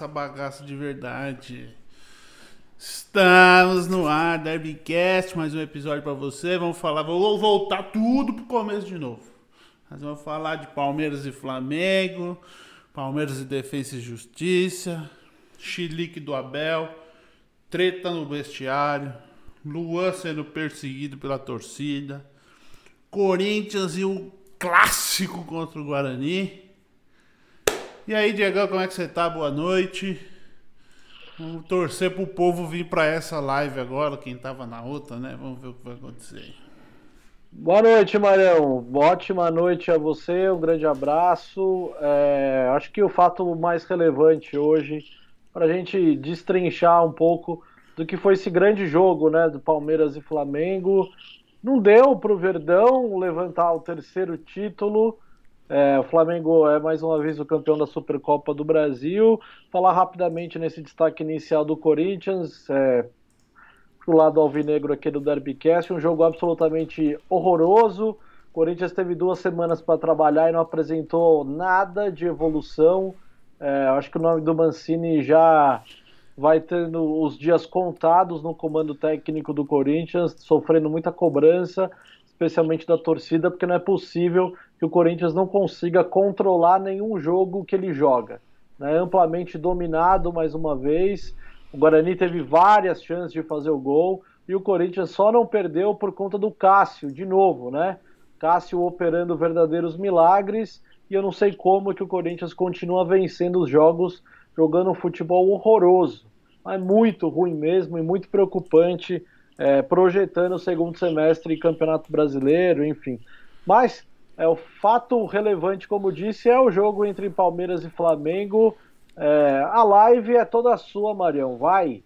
essa bagaça de verdade. Estamos no ar, Derbycast, mais um episódio para você. Vamos falar, vou voltar tudo pro começo de novo. Nós vamos falar de Palmeiras e Flamengo, Palmeiras e Defesa e Justiça, Chilique do Abel, treta no vestiário, Luan sendo perseguido pela torcida, Corinthians e o clássico contra o Guarani. E aí, Diego, como é que você tá? Boa noite. Vamos torcer pro povo vir para essa live agora, quem tava na outra, né? Vamos ver o que vai acontecer. Boa noite, Marão. Ótima noite a você, um grande abraço. É, acho que o fato mais relevante hoje, para a gente destrinchar um pouco do que foi esse grande jogo né, do Palmeiras e Flamengo. Não deu para o Verdão levantar o terceiro título. É, o Flamengo é mais uma vez o campeão da Supercopa do Brasil. Falar rapidamente nesse destaque inicial do Corinthians. É, pro lado alvinegro aqui do Derbycast, um jogo absolutamente horroroso. O Corinthians teve duas semanas para trabalhar e não apresentou nada de evolução. É, acho que o nome do Mancini já vai tendo os dias contados no comando técnico do Corinthians, sofrendo muita cobrança, especialmente da torcida, porque não é possível que o Corinthians não consiga controlar nenhum jogo que ele joga. É amplamente dominado mais uma vez. O Guarani teve várias chances de fazer o gol e o Corinthians só não perdeu por conta do Cássio, de novo, né? Cássio operando verdadeiros milagres e eu não sei como que o Corinthians continua vencendo os jogos jogando um futebol horroroso mas muito ruim mesmo e muito preocupante, é, projetando o segundo semestre Campeonato Brasileiro, enfim. Mas é, o fato relevante, como disse, é o jogo entre Palmeiras e Flamengo. É, a live é toda sua, Marião. Vai!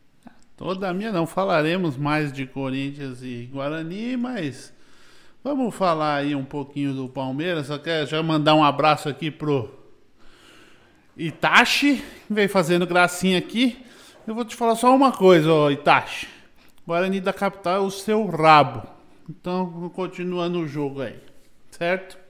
Toda minha não. Falaremos mais de Corinthians e Guarani, mas vamos falar aí um pouquinho do Palmeiras. Só quero já mandar um abraço aqui pro Itachi, que vem fazendo gracinha aqui. Eu vou te falar só uma coisa, ó, Itachi. Guarani da capital é o seu rabo. Então, continua no jogo aí. Certo?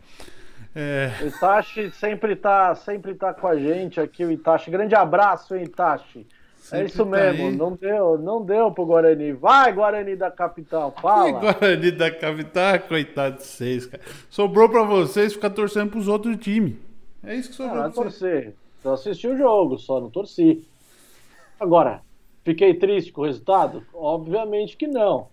É... O Itachi sempre tá, sempre tá com a gente aqui, o Itachi. Grande abraço, hein, Itachi. É sempre é isso mesmo, tá não deu, não deu pro Guarani. Vai, Guarani da capital, fala. Que Guarani da capital, coitado de vocês, cara. Sobrou pra vocês ficar torcendo pros outros times. É isso que sobrou ah, pra vocês. torcer. Só assisti o jogo, só não torci. Agora, fiquei triste com o resultado? Obviamente que não.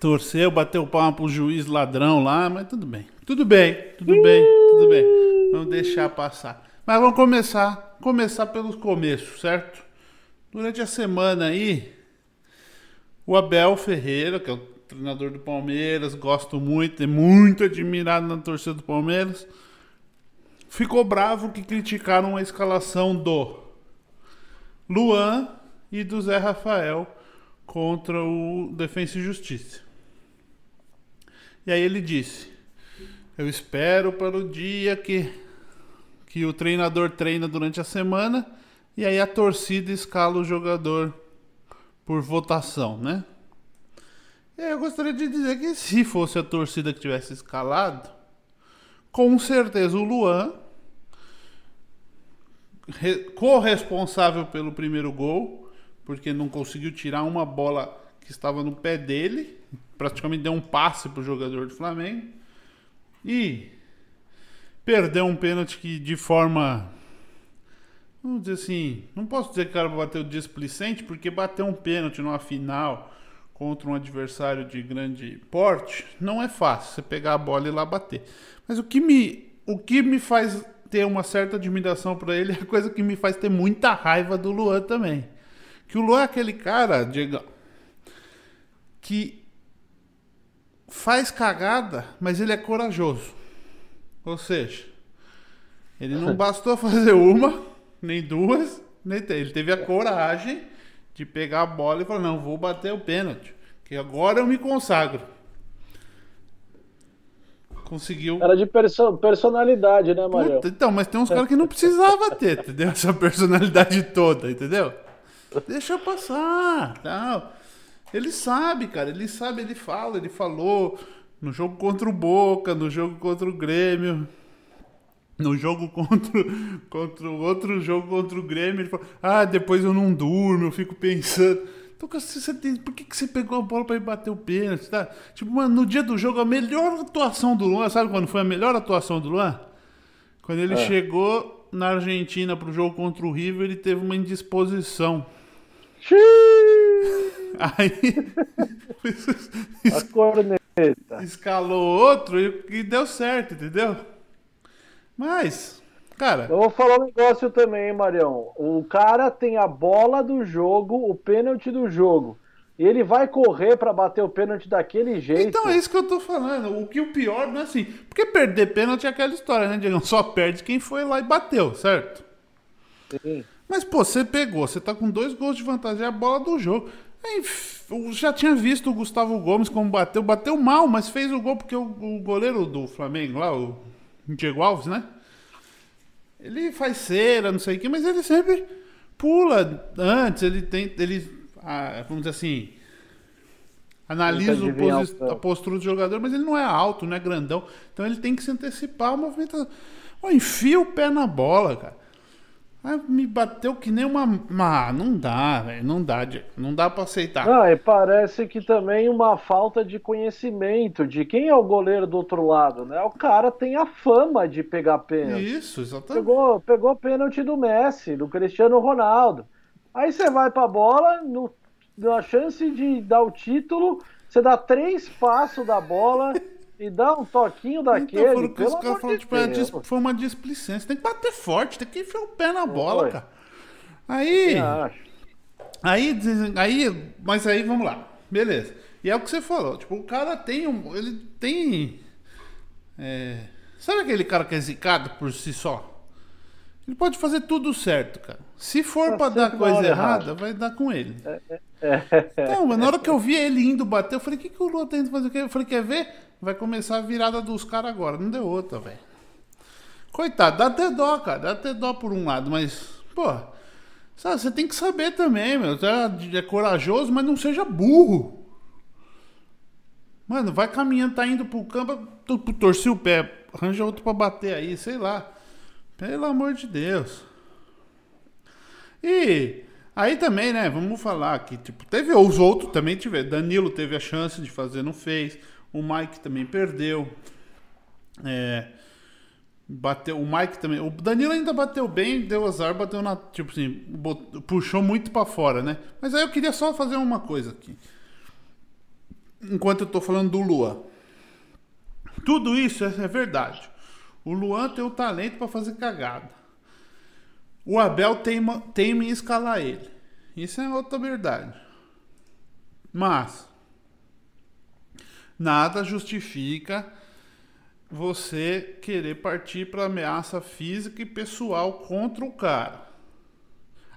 Torceu, bateu palma pro juiz ladrão lá, mas tudo bem. Tudo bem, tudo bem, tudo bem. Vamos deixar passar. Mas vamos começar, começar pelos começos, certo? Durante a semana aí, o Abel Ferreira, que é o treinador do Palmeiras, gosto muito, é muito admirado na torcida do Palmeiras, ficou bravo que criticaram a escalação do Luan e do Zé Rafael contra o Defensa e Justiça. E aí ele disse: Eu espero para o dia que, que o treinador treina durante a semana e aí a torcida escala o jogador por votação, né? E aí eu gostaria de dizer que se fosse a torcida que tivesse escalado, com certeza o Luan corresponsável pelo primeiro gol, porque não conseguiu tirar uma bola que estava no pé dele, praticamente deu um passe para o jogador do Flamengo e perdeu um pênalti que de forma vamos dizer assim, não posso dizer que o cara bateu displicente, porque bater um pênalti numa final contra um adversário de grande porte não é fácil, você pegar a bola e lá bater. Mas o que me o que me faz ter uma certa admiração para ele é a coisa que me faz ter muita raiva do Luan também. Que o Luan é aquele cara, Diego, que faz cagada, mas ele é corajoso. Ou seja, ele não bastou fazer uma, nem duas, nem três. Ele teve a coragem de pegar a bola e falar: não, vou bater o pênalti, que agora eu me consagro. Conseguiu. Era de perso personalidade, né, Mario? então, mas tem uns caras que não precisava ter, entendeu? Essa personalidade toda, entendeu? Deixa passar, tal. Ele sabe, cara, ele sabe, ele fala, ele falou no jogo contra o Boca, no jogo contra o Grêmio. no jogo contra, contra o outro jogo contra o Grêmio, ele falou: Ah, depois eu não durmo, eu fico pensando. Então, você tem, por que, que você pegou a bola para ir bater o pênalti? Tá? Tipo, mano, no dia do jogo, a melhor atuação do Luan, sabe quando foi a melhor atuação do Luan? Quando ele é. chegou na Argentina pro jogo contra o River, ele teve uma indisposição. Aí. a corneta. Escalou outro e, e deu certo, entendeu? Mas, cara. Eu vou falar um negócio também, Marião. O cara tem a bola do jogo, o pênalti do jogo. E ele vai correr para bater o pênalti daquele jeito. Então é isso que eu tô falando. O que o pior não é assim. Porque perder pênalti é aquela história, né, Diego? Só perde quem foi lá e bateu, certo? Sim. Mas, pô, você pegou, você tá com dois gols de vantagem, é a bola do jogo. Eu já tinha visto o Gustavo Gomes como bateu, bateu mal, mas fez o gol porque o, o goleiro do Flamengo lá, o Diego Alves, né? Ele faz cera, não sei o que, mas ele sempre pula antes, ele tem. Ele, ah, vamos dizer assim. Analisa a postura do jogador, mas ele não é alto, não é grandão. Então ele tem que se antecipar o movimento. enfia o pé na bola, cara. Ah, me bateu que nem uma. Ah, não dá, velho. Não dá, não dá pra aceitar. Ah, e parece que também uma falta de conhecimento de quem é o goleiro do outro lado, né? O cara tem a fama de pegar pênalti. Isso, exatamente. Pegou, pegou pênalti do Messi, do Cristiano Ronaldo. Aí você vai pra bola, no, na chance de dar o título, você dá três passos da bola. E dá um toquinho então, daquele. Então, pelo amor falam, tipo, é, foi uma displicência. Tem que bater forte, tem que enfiar o pé na bola, Oi. cara. Aí. Aí, aí. Mas aí, vamos lá. Beleza. E é o que você falou. Tipo, o cara tem um. Ele tem. É, sabe aquele cara que é zicado por si só? Ele pode fazer tudo certo, cara. Se for tá para dar coisa errada, vai dar com ele. É, é, é. Mas na hora que eu vi ele indo bater, eu falei: o que, que o Lua tem que fazer? Eu falei: quer ver? Vai começar a virada dos caras agora. Não deu outra, velho. Coitado, dá até dó, cara. Dá até dó por um lado, mas, pô. Sabe, você tem que saber também, meu. É, é corajoso, mas não seja burro. Mano, vai caminhando, tá indo pro campo, torcer o pé, arranja outro pra bater aí, sei lá. Pelo amor de Deus. E aí também, né, vamos falar que, tipo, teve os outros também tiveram. Danilo teve a chance de fazer, não fez. O Mike também perdeu. É, bateu o Mike também. O Danilo ainda bateu bem, deu azar, bateu na, tipo assim, puxou muito para fora, né? Mas aí eu queria só fazer uma coisa aqui. Enquanto eu tô falando do Lua. Tudo isso é, é verdade. O Luan tem o talento para fazer cagada. O Abel teima, teima em escalar ele. Isso é outra verdade. Mas nada justifica você querer partir para ameaça física e pessoal contra o cara.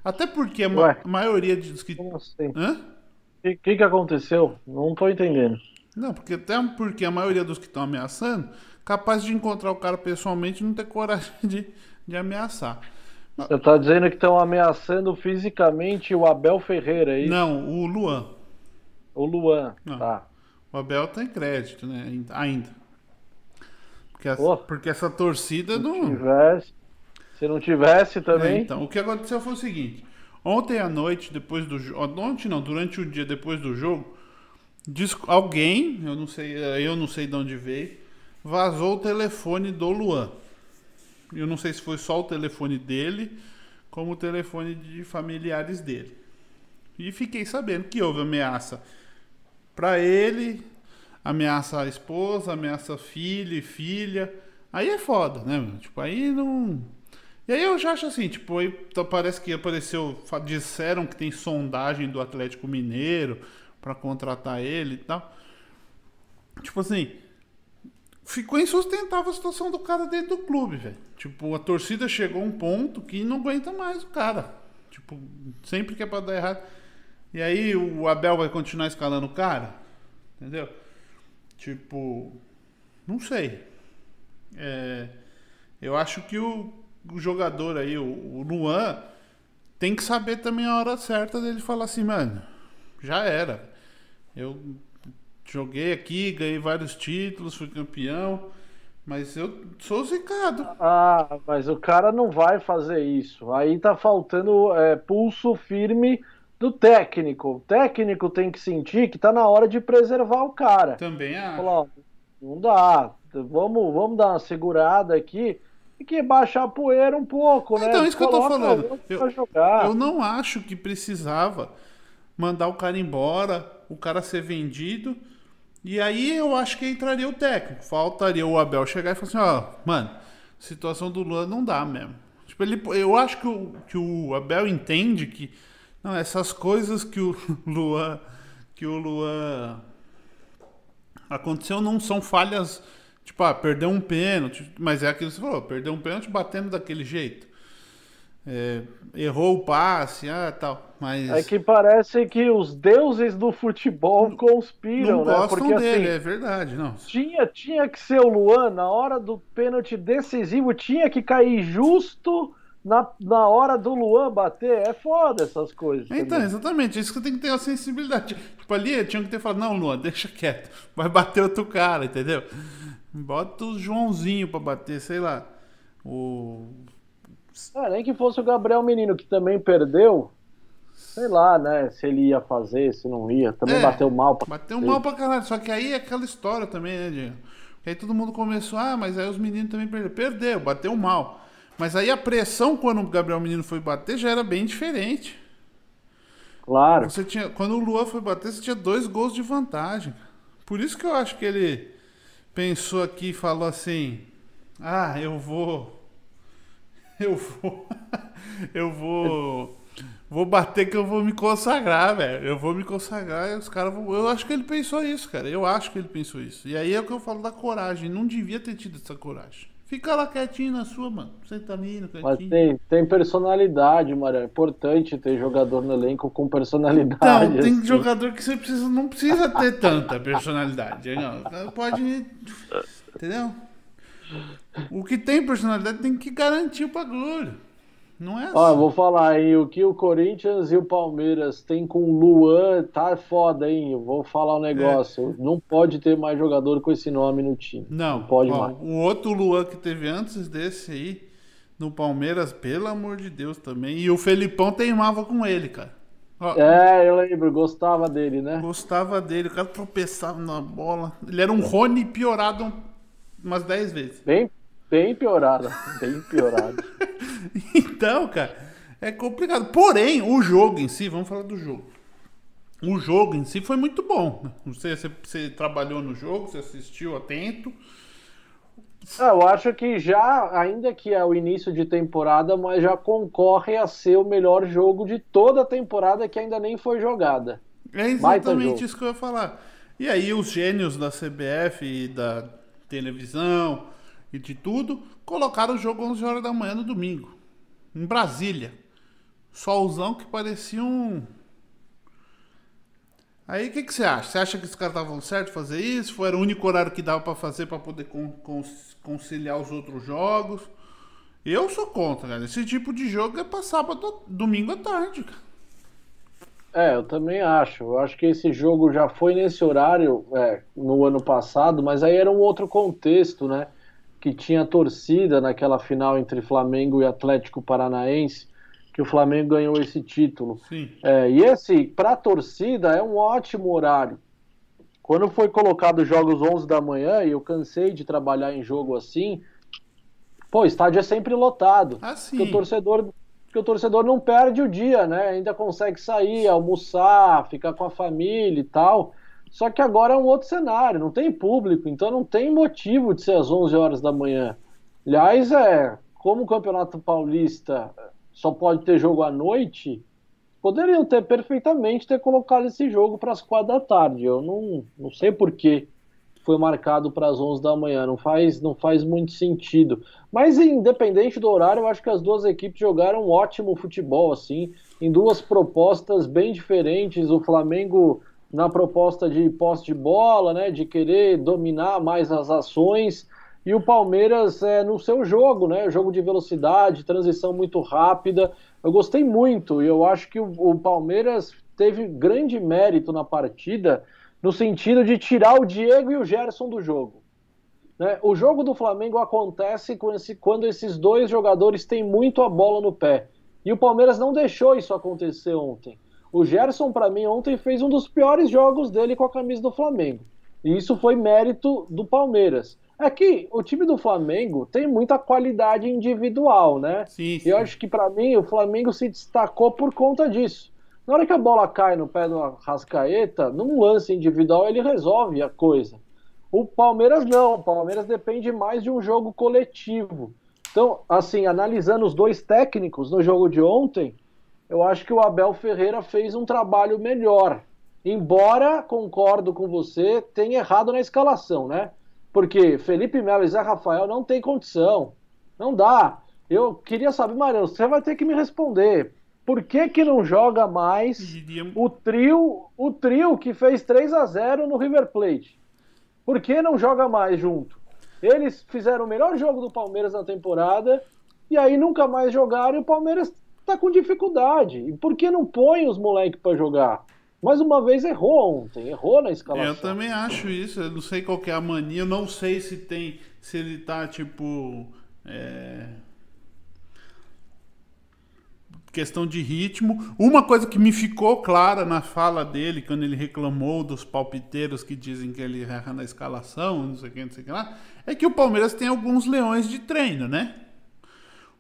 Até porque a ma maioria dos que. Como assim? Hã? O que, que aconteceu? Não tô entendendo. Não, porque até porque a maioria dos que estão ameaçando, capaz de encontrar o cara pessoalmente não ter coragem de, de ameaçar. Você tá dizendo que estão ameaçando fisicamente o Abel Ferreira, é isso? Não, o Luan. O Luan, não. tá. O Abel tem crédito, né? Ainda. Porque, essa, porque essa torcida se não. Tivesse, se não tivesse também. É, então, o que aconteceu foi o seguinte: ontem à noite, depois do jogo. Ontem não, durante o dia depois do jogo, alguém, eu não sei, eu não sei de onde veio, vazou o telefone do Luan. Eu não sei se foi só o telefone dele, como o telefone de familiares dele. E fiquei sabendo que houve ameaça para ele, ameaça a esposa, ameaça filho e filha. Aí é foda, né? Tipo, aí não. E aí eu já acho assim, tipo, aí parece que apareceu, disseram que tem sondagem do Atlético Mineiro para contratar ele e tal. Tipo assim, ficou insustentável a situação do cara dentro do clube, velho. Tipo, a torcida chegou a um ponto que não aguenta mais o cara. Tipo, sempre que é pra dar errado. E aí o Abel vai continuar escalando o cara? Entendeu? Tipo, não sei. É, eu acho que o, o jogador aí, o, o Luan, tem que saber também a hora certa dele falar assim, mano, já era. Eu joguei aqui, ganhei vários títulos, fui campeão. Mas eu sou zicado. Ah, mas o cara não vai fazer isso. Aí tá faltando é, pulso firme do técnico. O técnico tem que sentir que tá na hora de preservar o cara. Também acho. Falar, não dá. Vamos, vamos dar uma segurada aqui e que baixar a poeira um pouco, né? Então, isso que eu tô falando. Eu, eu não acho que precisava mandar o cara embora, o cara ser vendido. E aí eu acho que entraria o técnico. Faltaria o Abel chegar e falar assim, ó, mano, situação do Luan não dá mesmo. Tipo, ele, eu acho que o, que o Abel entende que não, essas coisas que o Luan que o Luan aconteceu não são falhas, tipo, ah, perdeu um pênalti, mas é aquilo que você falou, perdeu um pênalti batendo daquele jeito. É, errou o passe, ah, tal. Mas é que parece que os deuses do futebol conspiram, não né? Gostam Porque dele, assim, é verdade, não. Tinha, tinha que ser o Luan na hora do pênalti decisivo, tinha que cair justo na, na hora do Luan bater. É foda essas coisas. Então, também. exatamente, isso que você tem que ter a sensibilidade. Tipo, ali tinha que ter falado, não, Luan, deixa quieto, vai bater outro cara, entendeu? Bota o Joãozinho pra bater, sei lá. O é, nem que fosse o Gabriel Menino, que também perdeu. Sei lá, né? Se ele ia fazer, se não ia. Também é, bateu mal pra Bateu mal pra caralho. Só que aí é aquela história também, né, Diego? Aí todo mundo começou, ah, mas aí os meninos também perderam. Perdeu, bateu mal. Mas aí a pressão quando o Gabriel Menino foi bater já era bem diferente. Claro. Você tinha, quando o Luan foi bater, você tinha dois gols de vantagem. Por isso que eu acho que ele pensou aqui e falou assim: Ah, eu vou eu vou. Eu vou. Vou bater que eu vou me consagrar, velho. Eu vou me consagrar e os caras vão. Eu acho que ele pensou isso, cara. Eu acho que ele pensou isso. E aí é o que eu falo da coragem. Não devia ter tido essa coragem. Fica lá quietinho na sua, mano. Senta ali no cantinho. Mas tem, tem personalidade, mano. É importante ter jogador no elenco com personalidade. Então, tem assim. jogador que você precisa, não precisa ter tanta personalidade. Não. Pode. Entendeu? O que tem personalidade tem que garantir o bagulho. Não é assim. Ó, vou falar, hein? O que o Corinthians e o Palmeiras tem com o Luan tá foda, hein? Eu vou falar um negócio. É. Não pode ter mais jogador com esse nome no time. Não, não pode ó, mais. O outro Luan que teve antes desse aí, no Palmeiras, pelo amor de Deus também. E o Felipão teimava com ele, cara. Ó, é, eu lembro, gostava dele, né? Gostava dele, o cara tropeçava na bola. Ele era um Rony piorado umas 10 vezes. Bem, bem piorada, bem piorada. então, cara, é complicado. Porém, o jogo em si, vamos falar do jogo. O jogo em si foi muito bom. Não sei se você trabalhou no jogo, você assistiu atento. É, eu acho que já, ainda que é o início de temporada, mas já concorre a ser o melhor jogo de toda a temporada que ainda nem foi jogada. É exatamente isso que eu ia falar. E aí os gênios da CBF e da televisão e de tudo, colocaram o jogo 11 horas da manhã no domingo, em Brasília. Solzão que parecia um. Aí o que, que você acha? Você acha que os caras estavam certo fazer isso? Foi o único horário que dava para fazer para poder con conciliar os outros jogos? Eu sou contra, cara. Esse tipo de jogo é sábado, domingo à tarde, cara. É, eu também acho. Eu acho que esse jogo já foi nesse horário é, no ano passado, mas aí era um outro contexto, né? Que tinha torcida naquela final entre Flamengo e Atlético Paranaense, que o Flamengo ganhou esse título. É, e esse, para a torcida, é um ótimo horário. Quando foi colocado jogos 11 da manhã, e eu cansei de trabalhar em jogo assim, pô, o estádio é sempre lotado. Ah, sim. o torcedor porque o torcedor não perde o dia, né? Ainda consegue sair, almoçar, ficar com a família e tal. Só que agora é um outro cenário, não tem público, então não tem motivo de ser às 11 horas da manhã. Aliás, é, como o Campeonato Paulista só pode ter jogo à noite, poderiam ter perfeitamente ter colocado esse jogo para as quatro da tarde. Eu não, não sei por que foi marcado para as 11 da manhã, não faz, não faz muito sentido. Mas independente do horário, eu acho que as duas equipes jogaram um ótimo futebol, assim, em duas propostas bem diferentes. O Flamengo na proposta de posse de bola, né, de querer dominar mais as ações, e o Palmeiras é, no seu jogo, né, jogo de velocidade, transição muito rápida. Eu gostei muito e eu acho que o, o Palmeiras teve grande mérito na partida no sentido de tirar o Diego e o Gerson do jogo. Né? O jogo do Flamengo acontece esse, quando esses dois jogadores têm muito a bola no pé. E o Palmeiras não deixou isso acontecer ontem. O Gerson, para mim, ontem fez um dos piores jogos dele com a camisa do Flamengo. E isso foi mérito do Palmeiras. É que o time do Flamengo tem muita qualidade individual, né? Sim, sim. E eu acho que para mim o Flamengo se destacou por conta disso. Na hora que a bola cai no pé do Rascaeta, num lance individual ele resolve a coisa. O Palmeiras não, o Palmeiras depende mais de um jogo coletivo. Então, assim, analisando os dois técnicos no jogo de ontem, eu acho que o Abel Ferreira fez um trabalho melhor. Embora, concordo com você, tenha errado na escalação, né? Porque Felipe Melo e Zé Rafael não tem condição. Não dá. Eu queria saber, Mariano, você vai ter que me responder. Por que, que não joga mais o trio, o trio que fez 3 a 0 no River Plate? Por que não joga mais junto? Eles fizeram o melhor jogo do Palmeiras na temporada e aí nunca mais jogaram e o Palmeiras tá com dificuldade. E por que não põe os moleques para jogar? Mais uma vez errou ontem, errou na escalação. Eu também acho isso, eu não sei qual é a mania, eu não sei se tem, se ele tá tipo. É... Questão de ritmo. Uma coisa que me ficou clara na fala dele, quando ele reclamou dos palpiteiros que dizem que ele erra na escalação, não sei o que, não sei o que lá, é que o Palmeiras tem alguns leões de treino, né?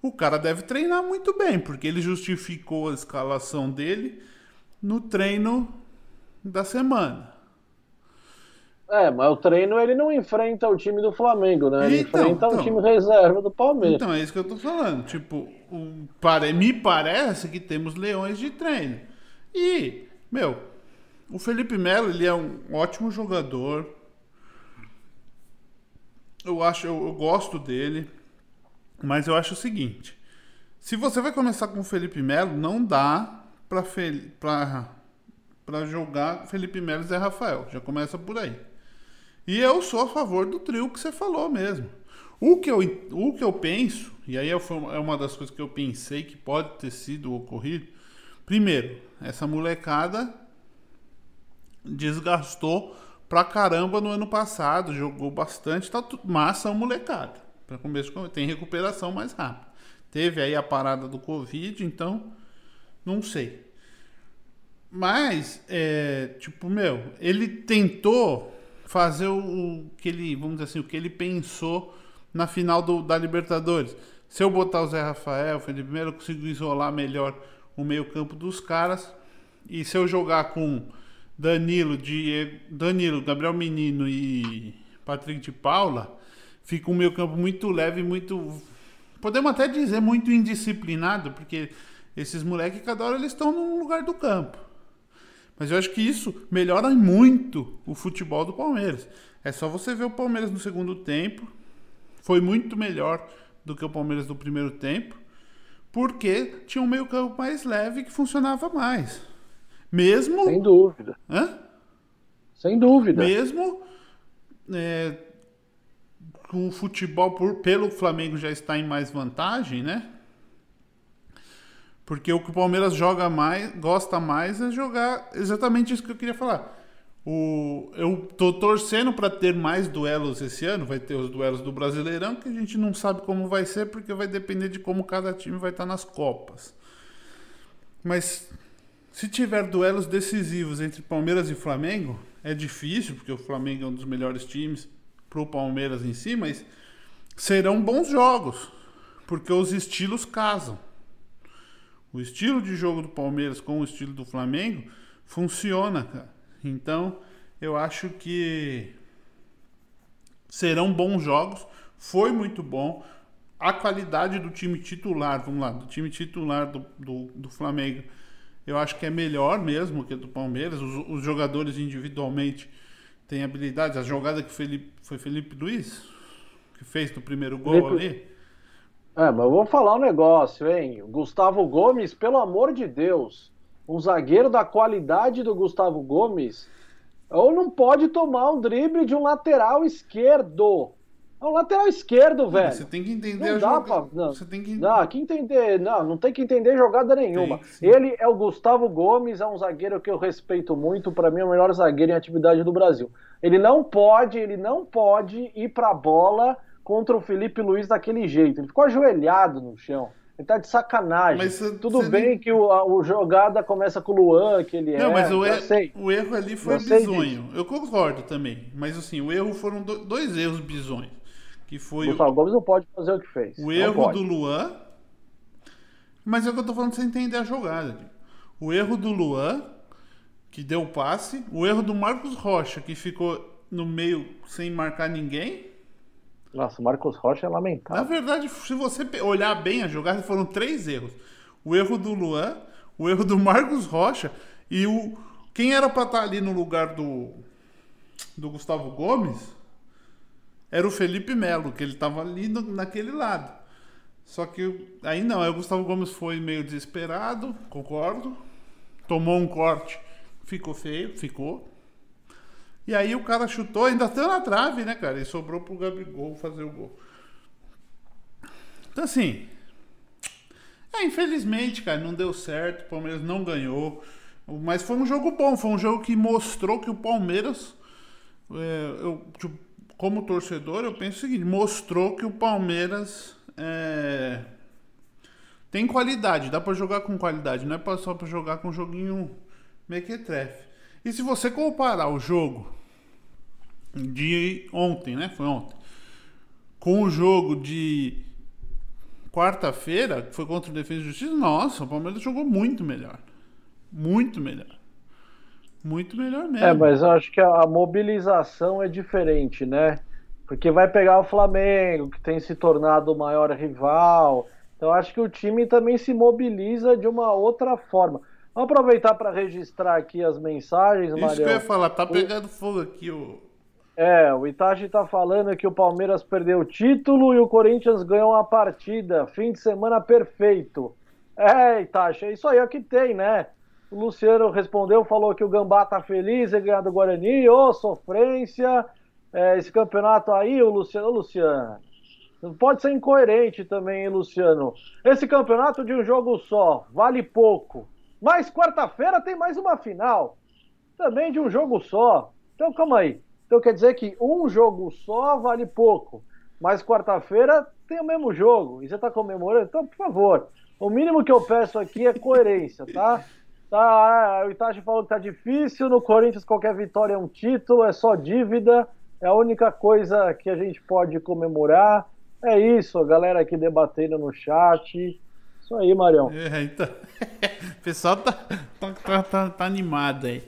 O cara deve treinar muito bem, porque ele justificou a escalação dele no treino da semana. É, mas o treino ele não enfrenta o time do Flamengo, né? Ele então, enfrenta então, o time reserva do Palmeiras. Então, é isso que eu tô falando. Tipo, o, pare, me parece que temos leões de treino. E, meu, o Felipe Melo, ele é um ótimo jogador. Eu acho, eu, eu gosto dele. Mas eu acho o seguinte: se você vai começar com o Felipe Melo, não dá para jogar Felipe Melo e Zé Rafael. Já começa por aí. E eu sou a favor do trio que você falou mesmo. O que eu, o que eu penso, e aí é, uma das coisas que eu pensei que pode ter sido ocorrido. Primeiro, essa molecada desgastou pra caramba no ano passado, jogou bastante, tá tudo massa a molecada. Para começo tem recuperação mais rápida. Teve aí a parada do Covid, então não sei. Mas, é, tipo, meu, ele tentou fazer o, o, que ele, vamos dizer assim, o que ele pensou na final do, da Libertadores. Se eu botar o Zé Rafael, Felipe Melo, eu consigo isolar melhor o meio-campo dos caras. E se eu jogar com Danilo, Diego, Danilo, Gabriel Menino e Patrick de Paula, fica um meio-campo muito leve, muito. Podemos até dizer muito indisciplinado, porque esses moleques, cada hora eles estão num lugar do campo. Mas eu acho que isso melhora muito o futebol do Palmeiras. É só você ver o Palmeiras no segundo tempo. Foi muito melhor do que o Palmeiras do primeiro tempo. Porque tinha um meio campo mais leve que funcionava mais. Mesmo. Sem dúvida. Hã? Sem dúvida. Mesmo é, o futebol por, pelo Flamengo já está em mais vantagem, né? Porque o que o Palmeiras joga mais, gosta mais é jogar exatamente isso que eu queria falar. O, eu tô torcendo para ter mais duelos esse ano, vai ter os duelos do Brasileirão, que a gente não sabe como vai ser, porque vai depender de como cada time vai estar tá nas Copas. Mas se tiver duelos decisivos entre Palmeiras e Flamengo, é difícil, porque o Flamengo é um dos melhores times para o Palmeiras em si, mas serão bons jogos, porque os estilos casam. O estilo de jogo do Palmeiras com o estilo do Flamengo funciona, cara. Então, eu acho que serão bons jogos. Foi muito bom. A qualidade do time titular, vamos lá, do time titular do, do, do Flamengo, eu acho que é melhor mesmo que do Palmeiras. Os, os jogadores individualmente têm habilidades. A jogada que Felipe, foi Felipe Luiz que fez no primeiro gol Felipe, ali. É, mas eu vou falar um negócio, hein? Gustavo Gomes, pelo amor de Deus, um zagueiro da qualidade do Gustavo Gomes, ou não pode tomar um drible de um lateral esquerdo. É um lateral esquerdo, velho. Você tem que entender não a dá jogada. pra, não, Você tem que não, que entender, não, não tem que entender jogada nenhuma. Tem. Ele é o Gustavo Gomes, é um zagueiro que eu respeito muito, pra mim é o melhor zagueiro em atividade do Brasil. Ele não pode, ele não pode ir pra bola contra o Felipe Luiz daquele jeito. Ele ficou ajoelhado no chão. Ele tá de sacanagem. Mas Tudo bem nem- que o, a o jogada começa com o Luan, que ele Não, é. mas o, er- sei. o erro ali foi Eu bizonho. Eu concordo também. Mas assim, o erro foram do- dois erros bizonhos. Que foi o, Gustavo Gomes não pode fazer o que fez. o erro do Luan. Mas é o que eu tô falando você entender a jogada. O erro do Luan, que deu o passe. O erro do Marcos Rocha, que ficou no meio sem marcar ninguém. Nossa, o Marcos Rocha é Na lamentável. verdade, se você olhar bem a jogada, foram três erros. O erro do Luan, o erro do Marcos Rocha e o. Quem era pra estar ali no lugar do. do Gustavo Gomes era o Felipe Melo, que ele tava ali no- naquele lado. Só que aí não, aí o Gustavo Gomes foi meio desesperado, concordo. Tomou um corte, ficou feio, ficou. E aí o cara chutou, ainda até na trave, né, cara? E sobrou pro Gabigol fazer o gol. Então assim. É, infelizmente, cara, não deu certo. O Palmeiras não ganhou. Mas foi um jogo bom, foi um jogo que mostrou que o Palmeiras. é, eu, tipo, como torcedor, eu penso o seguinte: mostrou que o Palmeiras é, tem qualidade, dá pra jogar com qualidade, não é só pra jogar com um joguinho mequetrefe. E se você comparar o jogo de ontem, né? Foi ontem. Com o jogo de quarta-feira, que foi contra o Defesa e Justiça, nossa, o Palmeiras jogou muito melhor. Muito melhor. Muito melhor mesmo. É, mas eu acho que a mobilização é diferente, né? Porque vai pegar o Flamengo, que tem se tornado o maior rival. Então eu acho que o time também se mobiliza de uma outra forma. Vamos aproveitar para registrar aqui as mensagens, Isso que eu ia falar, tá pegando fogo aqui o. É, o Itachi tá falando que o Palmeiras perdeu o título e o Corinthians ganhou uma partida. Fim de semana perfeito. É, Itachi, é isso aí, é o que tem, né? O Luciano respondeu, falou que o Gambá tá feliz em ganhar do Guarani. Ô, sofrência. É, esse campeonato aí, o Luciano, ô, Luciano. Não pode ser incoerente também, hein, Luciano. Esse campeonato de um jogo só vale pouco. Mas quarta-feira tem mais uma final. Também de um jogo só. Então calma aí. Então quer dizer que um jogo só vale pouco. Mas quarta-feira tem o mesmo jogo. E você está comemorando? Então, por favor. O mínimo que eu peço aqui é coerência, tá? Tá, o Itachi falou que tá difícil. No Corinthians, qualquer vitória é um título, é só dívida. É a única coisa que a gente pode comemorar. É isso, a galera aqui debatendo no chat. Isso aí, Marião. É, então. o pessoal tá, tá, tá, tá, tá animado aí.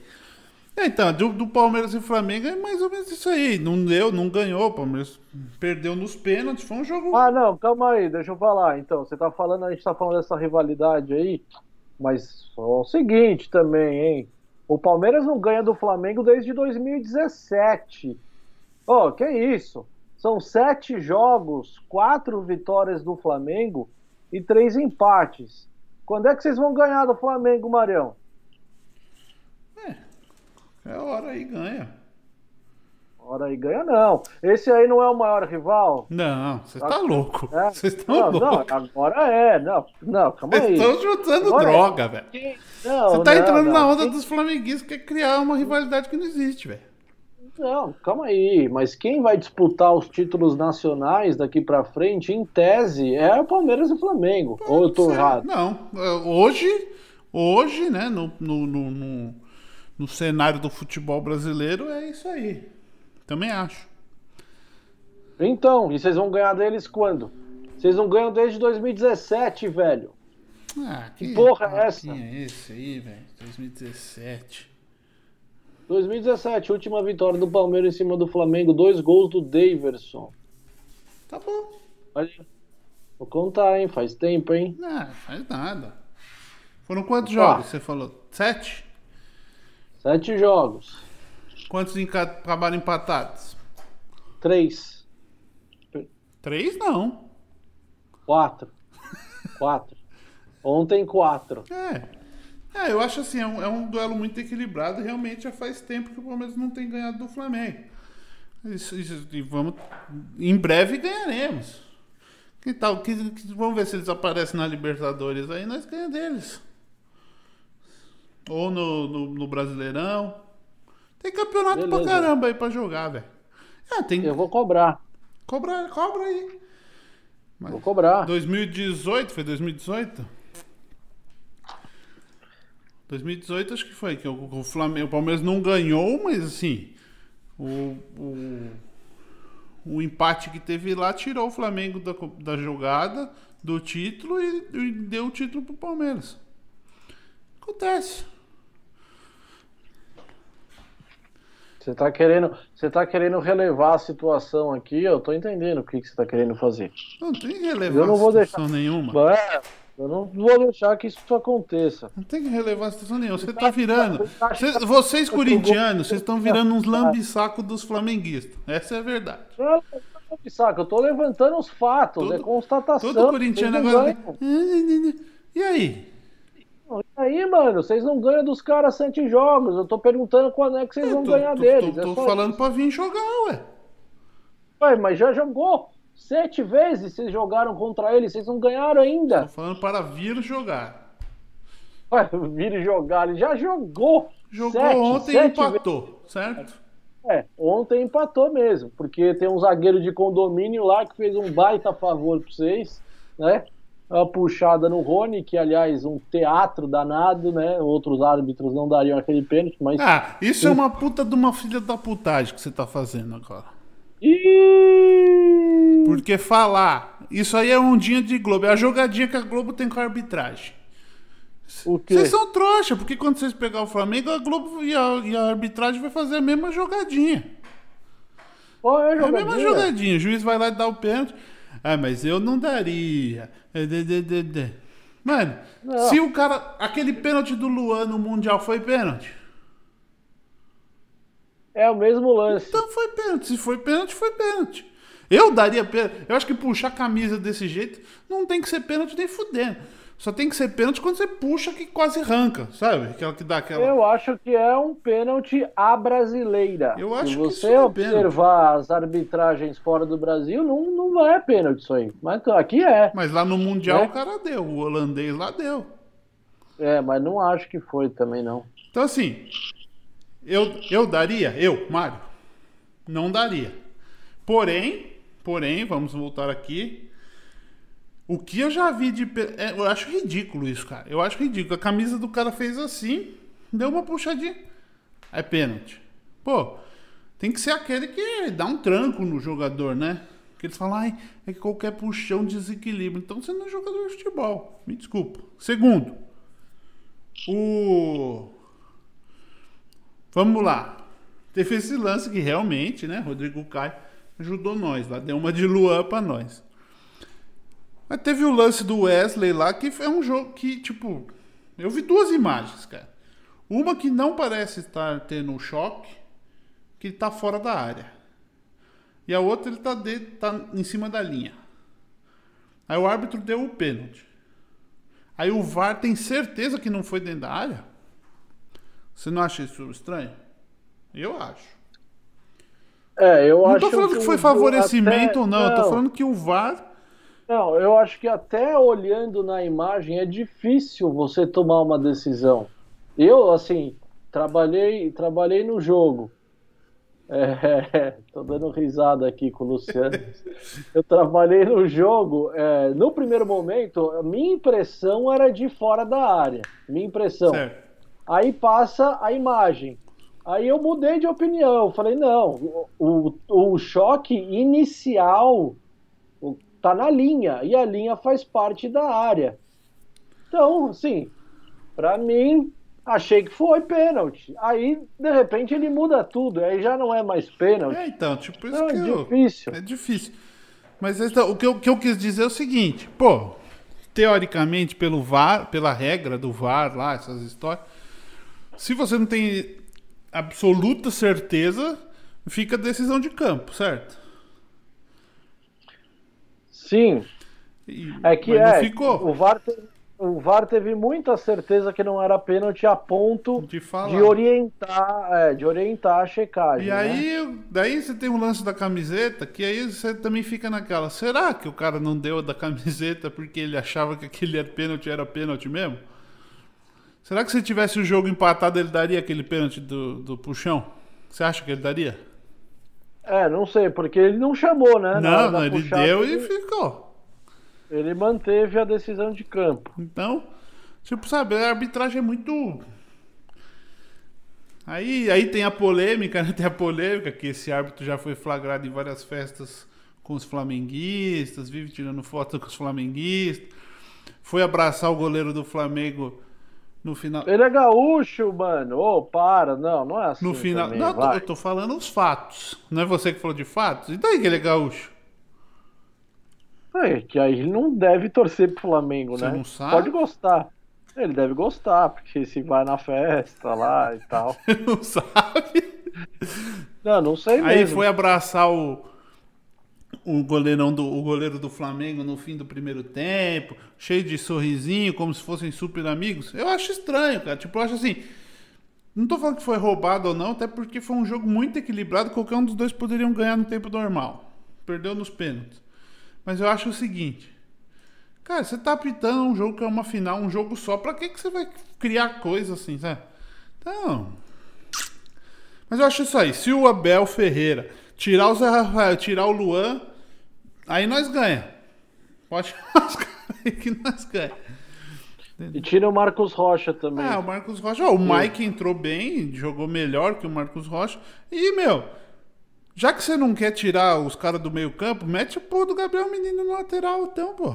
É, então, do, do Palmeiras e Flamengo é mais ou menos isso aí. Não deu, não ganhou. O Palmeiras perdeu nos pênaltis. Foi um jogo. Ah, não, calma aí, deixa eu falar. Então, você tá falando, a gente tá falando dessa rivalidade aí, mas só o seguinte também, hein? O Palmeiras não ganha do Flamengo desde 2017. Ó, que isso? São sete jogos, quatro vitórias do Flamengo e três empates. Quando é que vocês vão ganhar do Flamengo, Marião? É hora aí, ganha. Ora aí, ganha não. Esse aí não é o maior rival? Não, você tá louco. É? Vocês estão não, não, loucos. agora é. Não, não calma Vocês aí. estão juntando Agora é. droga, velho. Quem- Não, Você tá não, entrando não. na onda Quem- dos flamenguistas que quer criar uma rivalidade que não existe, velho. Não, calma aí. Mas quem vai disputar os títulos nacionais daqui pra frente, em tese, é o Palmeiras e o Flamengo. Ou eu tô Certo. errado? Não, é, hoje, hoje, né, no, no, no, no, no cenário do futebol brasileiro, é isso aí. Também acho. Então, e vocês vão ganhar deles quando? Vocês não ganham desde 2017, velho. Ah, Que porra é essa? é esse aí, velho? 2017. 2017, última vitória do Palmeiras em cima do Flamengo, dois gols do Daverson. Tá bom. Vou contar, hein? Faz tempo, hein? Não, faz nada. Foram quantos Opa. jogos? Você falou? Sete? Sete jogos. Quantos enca- acabaram empatados? Três. Três não. Quatro. Quatro. Ontem, quatro. É. É, eu acho assim, é um, é um duelo muito equilibrado e realmente já faz tempo que o Palmeiras não tem ganhado do Flamengo. Isso, isso, e vamos, em breve ganharemos. Que tal? Que, que- vamos ver se eles aparecem na Libertadores aí, nós ganhamos deles. Ou no, no, no Brasileirão. Tem campeonato pra Beleza. caramba aí pra jogar, velho. Ah, tem. Eu vou cobrar. Cobra, cobra aí. Mas Vou cobrar. 2018, foi 2018? 2018 acho que foi, que o, o Flamengo, o Palmeiras não ganhou, mas assim, o, o, o empate que teve lá tirou o Flamengo da, da jogada, do título e, e deu o título pro Palmeiras. Acontece. Você tá querendo, você tá querendo relevar a situação aqui, eu tô entendendo o que, que você tá querendo fazer. Não tem relevância Eu não vou situação nenhuma. É, eu não vou deixar que isso aconteça. Não tem que relevar situação nenhuma. Você tá virando. que- vocês, tô corintianos, vocês estão virando uns lambisaco dos flamenguistas. Essa é a verdade. Não, saco, eu tô levantando os fatos, Todo- é constatação. Todo corintiano Vocês não agora. ganham. E aí? E aí, mano, vocês não ganham dos caras sete jogos. Eu tô perguntando quando é que vocês Eu vão tô, ganhar tô- deles. tô- é tô só falando pra vir jogar, ué. Ué, mas já jogou sete vezes. Vocês jogaram contra eles, vocês não ganharam ainda. Tô falando para vir jogar. Ué, vira e jogar, ele já jogou. Jogou sete, ontem e empatou, certo? É, ontem empatou mesmo, porque tem um zagueiro de condomínio lá que fez um baita favor pra vocês, né? Uma puxada no Rony, que aliás, um teatro danado, né? Outros árbitros não dariam aquele pênalti, mas. Ah, isso é uma puta de uma filha da putagem que você tá fazendo agora. Porque falar, isso aí é ondinha de Globo, é a jogadinha que a Globo tem com a arbitragem. Vocês são trouxa, porque quando vocês pegar o Flamengo, a Globo e a, e a arbitragem vai fazer a mesma jogadinha. É a É a mesma jogadinha? jogadinha. O juiz vai lá e dá o pênalti. Ah, mas eu não daria. É. Mano, Não. se o cara. Aquele pênalti do Luan no Mundial foi pênalti. É o mesmo lance. Então foi pênalti. Se foi pênalti, foi pênalti. Eu daria pênalti. Eu acho que puxar a camisa desse jeito não tem que ser pênalti nem fudendo. Só tem que ser pênalti quando você puxa que quase arranca, sabe? Aquela que dá aquela. Eu acho que é um pênalti à brasileira. Eu acho Se que você isso é observar as arbitragens fora do Brasil, não, não é pênalti isso aí. Mas aqui é. Mas lá no Mundial É. o cara deu. O holandês lá deu. É, mas não acho que foi também, não. Então, assim, eu, eu daria, eu, Mário, não daria. Porém, porém, vamos voltar aqui. O que eu já vi de. é, eu acho ridículo isso, cara. Eu acho ridículo. A camisa do cara fez assim, deu uma puxadinha. É pênalti. Pô, tem que ser aquele que dá um tranco no jogador, né? Que eles falam, ai, é que qualquer puxão desequilibra. Então você não é jogador de futebol. Me desculpa. Segundo, o. Vamos lá. Teve esse lance que realmente, né? Rodrigo Caio ajudou nós lá, deu uma de Luan pra nós. Mas teve o lance do Wesley lá, que é um jogo que, tipo. Eu vi duas imagens, cara. Uma que não parece estar tendo um choque, que tá fora da área. E a outra ele tá, de, tá em cima da linha. Aí o árbitro deu o pênalti. Aí o VAR tem certeza que não foi dentro da área? Você não acha isso estranho? Eu acho. É, eu Não acho tô falando que foi o- favorecimento até- ou não, eu tô falando que o VAR. Não, eu acho que até olhando na imagem é difícil você tomar uma decisão. Eu, assim, trabalhei, trabalhei no jogo. É, tô dando risada aqui com o Luciano. Eu trabalhei no jogo. é, no primeiro momento, a minha impressão era de fora da área. Minha impressão. Certo. Aí passa a imagem. Aí eu mudei de opinião. Falei, não, o, o choque inicial o- tá na linha. E a linha faz parte da área. Então, assim, pra mim, achei que foi pênalti. Aí, de repente, ele muda tudo. Aí já não é mais pênalti. É, então, tipo, isso Não, que é eu. difícil. É difícil. Mas então, o, que eu, o que eu quis dizer é o seguinte, pô, teoricamente, pelo VAR, pela regra do VAR lá, essas histórias, se você não tem absoluta certeza, fica decisão de campo, certo? Sim, E- é que é. ficou. O VAR, tem, o VAR teve muita certeza que não era pênalti a ponto De de orientar, é, de orientar a checagem. E né? aí, daí você tem o lance da camiseta, que aí você também fica naquela, será que o cara não deu da camiseta porque ele achava que aquele era pênalti era pênalti mesmo? Será que se tivesse o jogo empatado ele daria aquele pênalti do, do puxão? Você acha que ele daria? É, não sei, porque ele não chamou, né? Não, não, ele puxada, deu e ele, ficou. ele manteve a decisão de campo. Então, tipo, sabe, a arbitragem é muito. Aí, aí tem a polêmica, né? Tem a polêmica que esse árbitro já foi flagrado em várias festas com os flamenguistas, vive tirando foto com os flamenguistas. Foi abraçar o goleiro do Flamengo no final. Ele é gaúcho, mano. Ô, para, não, não é assim. No final. também, não, eu tô- vai. eu tô falando os fatos. Não é você que falou de fatos? E daí que ele é gaúcho? É, que aí ele não deve torcer pro Flamengo, Você né? não sabe? Pode gostar. Ele deve gostar, porque se vai na festa lá e tal. Não sabe? Não, não sei mesmo. Aí foi abraçar o, o goleirão do o goleiro do Flamengo no fim do primeiro tempo, cheio de sorrisinho, como se fossem super amigos. Eu acho estranho, cara. Tipo, eu acho assim. Não tô falando que foi roubado ou não, até porque foi um jogo muito equilibrado. Qualquer um dos dois poderiam ganhar no tempo normal. Perdeu nos pênaltis. Mas eu acho o seguinte. Cara, você tá apitando um jogo que é uma final, um jogo só. Pra que, que você vai criar coisa assim, sabe? Então. Mas eu acho isso aí. Se o Abel Ferreira tirar o Zé Rafael, tirar o Luan, aí nós ganha. Pode tirar os caras aí que nós ganha. E tira o Marcos Rocha também. Ah, o Marcos Rocha. ó, o Mike entrou bem, jogou melhor que o Marcos Rocha. E, meu, já que você não quer tirar os caras do meio campo, mete o pô do Gabriel Menino no lateral, então, pô.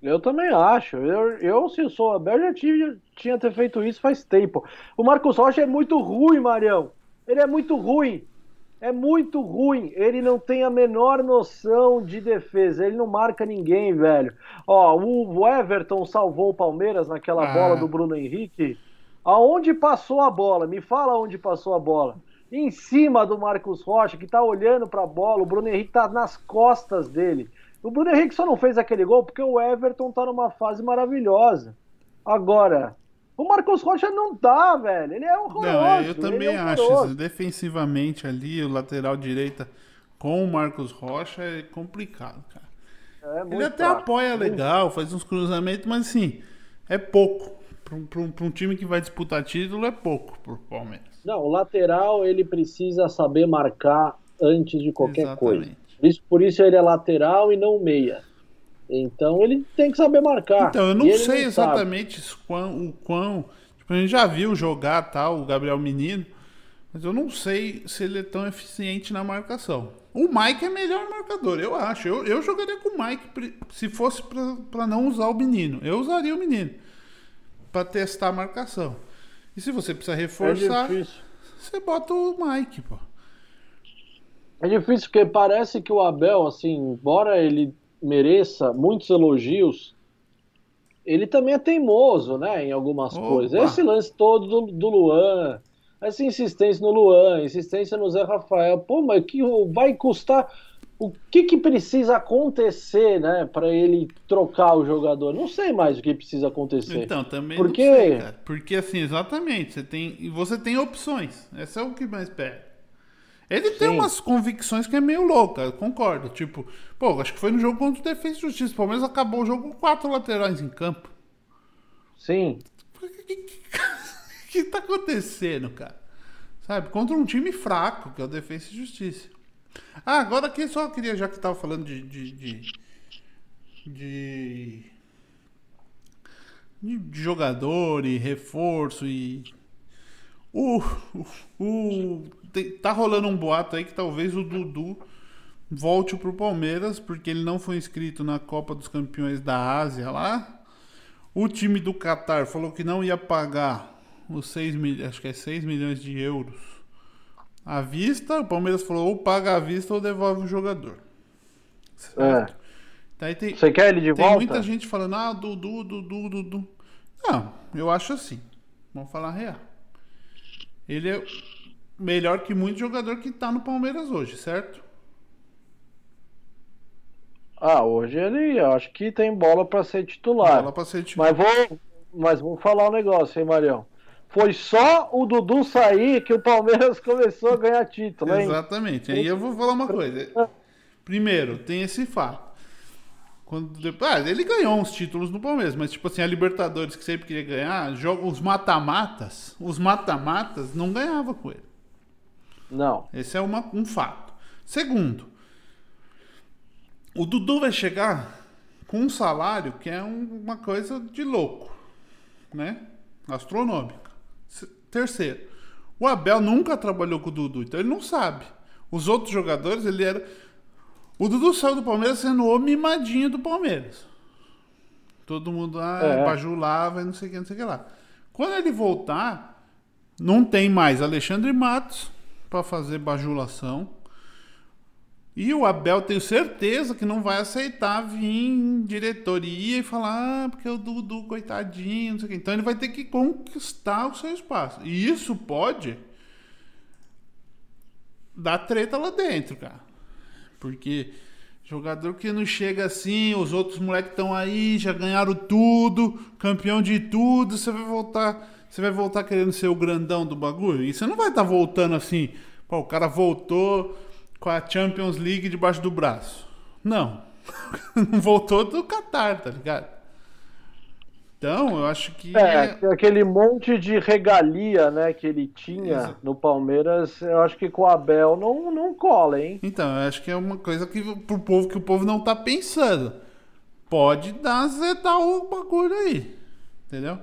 Eu também acho. Eu, eu se eu sou Abel, já tive, tinha ter feito isso faz tempo. O Marcos Rocha é muito ruim, Marião. Ele é muito ruim. É muito ruim. Ele não tem a menor noção de defesa. Ele não marca ninguém, velho. Ó, o Everton salvou o Palmeiras naquela Ah. bola do Bruno Henrique. Aonde passou a bola? Me fala onde passou a bola. Em cima do Marcos Rocha, que tá olhando pra bola. O Bruno Henrique tá nas costas dele. O Bruno Henrique só não fez aquele gol porque o Everton tá numa fase maravilhosa. Agora, o Marcos Rocha não dá, velho. Ele é horroroso. Não, eu ele também é acho. defensivamente ali, o lateral direita com o Marcos Rocha é complicado, cara. É Ele muito até apoia legal, faz uns cruzamentos, mas assim, é pouco. Um, um- pra um time que vai disputar título, é pouco pro Palmeiras. Não, o lateral ele precisa saber marcar antes de qualquer Exatamente. coisa. Por isso, por isso ele é lateral e não meia. Então ele tem que saber marcar. Então, eu não sei não exatamente quão, o quão. Tipo, a gente já viu jogar tal, o Gabriel Menino, mas eu não sei se ele é tão eficiente na marcação. O Mike é melhor marcador, eu acho. Eu, eu jogaria com o Mike se fosse pra- pra não usar o menino. Eu usaria o menino pra testar a marcação. E se você precisa É reforçar, difícil. você bota o Mike, pô. É difícil porque parece que o Abel, assim, embora ele mereça muitos elogios, ele também é teimoso, né, em algumas Opa. coisas. Esse lance todo do, do Luan, essa insistência no Luan, insistência no Zé Rafael, pô, mas que vai custar? O que que precisa acontecer, né, para ele trocar o jogador? Não sei mais o que precisa acontecer. Então, também Por não quê? sei, cara. Porque assim, exatamente, você tem, e você tem opções. Essa é o que mais pega. Ele tem Sim. umas convicções que é meio louca, eu concordo. Tipo, pô, acho que foi no jogo contra o Defesa e Justiça. O Palmeiras acabou o jogo com quatro laterais em campo. Sim. O que, que, que- tá acontecendo, cara? Sabe? Contra um time fraco, que é o Defesa e Justiça. Ah, agora aqui só queria, já que tava falando de, de, de, de- de jogador e reforço e. O, o, tem- tá rolando um boato aí que talvez o Dudu volte pro Palmeiras, porque ele não foi inscrito na Copa dos Campeões da Ásia lá. O time do Qatar falou que não ia pagar os 6 mil, acho que é 6 milhões de euros à vista. O Palmeiras falou ou paga à vista ou devolve o jogador. É. Daí tem, Você quer ele de tem volta? muita gente falando, ah, Dudu, Dudu, Dudu. Não, eu acho assim. Vamos falar real. Ele é melhor que muito jogador que tá no Palmeiras hoje, certo? Ah, hoje ele acho que tem bola para ser titular. Bola pra ser titular. Mas vou, mas vou falar um negócio, hein, Marião? Foi só o Dudu sair que o Palmeiras começou a ganhar título, hein? Exatamente. Aí eu vou falar uma coisa. Primeiro, tem esse fato. Quando, ah, ele ganhou uns títulos no Palmeiras, mas tipo assim, a Libertadores que sempre queria ganhar, joga, os mata-matas, os mata-matas não ganhava com ele. Não. Esse é uma, um fato. Segundo, o Dudu vai chegar com um salário que é um- uma coisa de louco, né? Astronômica. Terceiro, o Abel nunca trabalhou com o Dudu, então ele não sabe. Os outros jogadores, ele era. O Dudu saiu do Palmeiras sendo o mimadinho do Palmeiras. Todo mundo ah, É. bajulava e não sei o que, não sei o que lá. Quando ele voltar, não tem mais Alexandre Matos para fazer bajulação. E o Abel, tenho certeza que não vai aceitar vir em diretoria e falar, ah, porque o Dudu, coitadinho, não sei o quê. Então ele vai ter que conquistar o seu espaço. E isso pode dar treta lá dentro, cara. Porque jogador que não chega assim, os outros moleques estão aí, já ganharam tudo, campeão de tudo, você vai voltar, você vai voltar querendo ser o grandão do bagulho? E você não vai estar voltando assim, pô, o cara voltou com a Champions League debaixo do braço. Não. não voltou do Qatar, tá ligado? Então, eu acho que É, aquele monte de regalia, né, que ele tinha Exa- no Palmeiras, eu acho que com o Abel não, não cola, hein? Então, eu acho que é uma coisa que pro povo que o povo não tá pensando. Pode dar azedar o bagulho aí. Entendeu?